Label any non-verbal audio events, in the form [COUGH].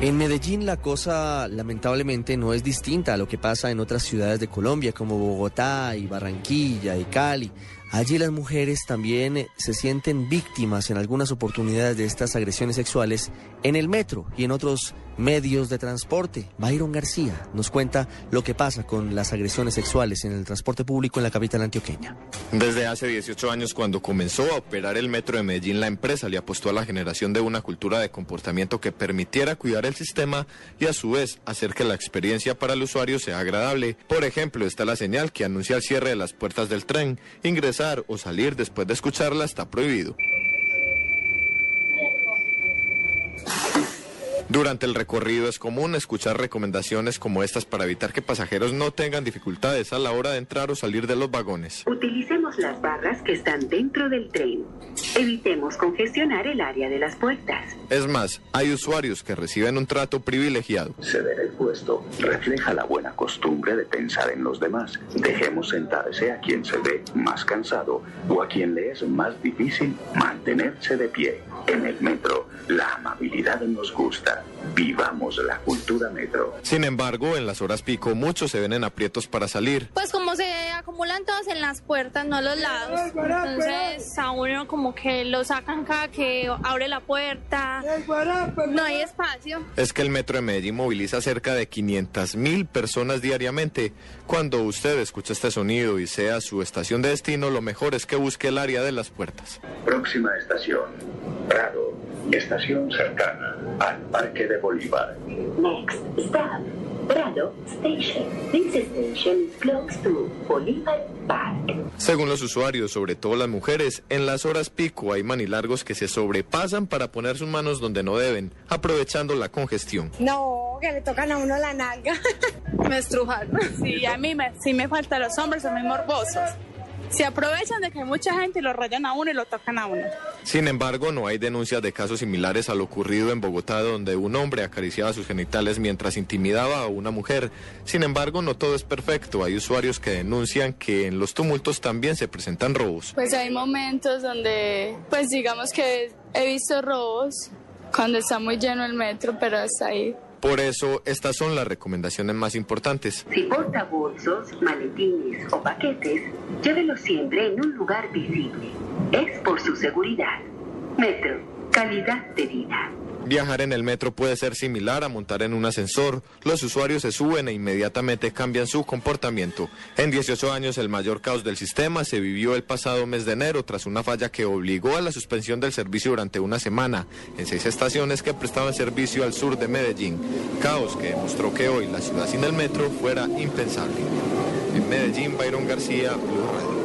En Medellín la cosa lamentablemente no es distinta a lo que pasa en otras ciudades de Colombia como Bogotá y Barranquilla y Cali. Allí las mujeres también se sienten víctimas en algunas oportunidades de estas agresiones sexuales en el metro y en otros medios de transporte. Byron García nos cuenta lo que pasa con las agresiones sexuales en el transporte público en la capital antioqueña. Desde hace 18 años, cuando comenzó a operar el metro de Medellín, la empresa le apostó a la generación de una cultura de comportamiento que permitiera cuidar el sistema y a su vez hacer que la experiencia para el usuario sea agradable. Por ejemplo, está la señal que anuncia el cierre de las puertas del tren. O salir después de escucharla está prohibido. Durante el recorrido es común escuchar recomendaciones como estas para evitar que pasajeros no tengan dificultades a la hora de entrar o salir de los vagones. Utilicemos las barras que están dentro del tren. Evitemos congestionar el área de las puertas. Es más, hay usuarios que reciben un trato privilegiado. Ceder el puesto refleja la buena costumbre de pensar en los demás. Dejemos sentarse a quien se ve más cansado o a quien le es más difícil mantenerse de pie. En el metro, la amabilidad nos gusta. Vivamos la cultura metro. Sin embargo, en las horas pico muchos se ven en aprietos para salir. Pues como acumulan todos en las puertas, no a los lados. Entonces a uno como que lo sacan cada que abre la puerta. No hay espacio. Es que el metro de Medellín moviliza cerca de 500 mil personas diariamente. Cuando usted escucha este sonido y sea su estación de destino, lo mejor es que busque el área de las puertas. Próxima estación, Prado. Estación cercana al Parque de Bolívar. Next stop, Prado Station. This station is close to Bolívar Park. Según los usuarios, sobre todo las mujeres, en las horas pico hay manilargos que se sobrepasan para poner sus manos donde no deben, aprovechando la congestión. No, que le tocan a uno la nalga. [LAUGHS] Me estrujan. Sí, a mí me, sí me falta los hombres, son muy morbosos. Se aprovechan de que hay mucha gente y lo rayan a uno y lo tocan a uno. Sin embargo, no hay denuncias de casos similares a lo ocurrido en Bogotá, donde un hombre acariciaba sus genitales mientras intimidaba a una mujer. Sin embargo, no todo es perfecto. Hay usuarios que denuncian que en los tumultos también se presentan robos. Pues hay momentos donde, pues digamos que he visto robos cuando está muy lleno el metro, pero hasta ahí. Por eso, estas son las recomendaciones más importantes. Si porta bolsos, maletines o paquetes, llévelos siempre en un lugar visible. Es por su seguridad. Metro, calidad de vida. Viajar en el metro puede ser similar a montar en un ascensor. Los usuarios se suben e inmediatamente cambian su comportamiento. En 18 años el mayor caos del sistema se vivió el pasado mes de enero tras una falla que obligó a la suspensión del servicio durante una semana en seis estaciones que prestaban servicio al sur de Medellín. Caos que demostró que hoy la ciudad sin el metro fuera impensable. En Medellín, Byron García, Blue Radio.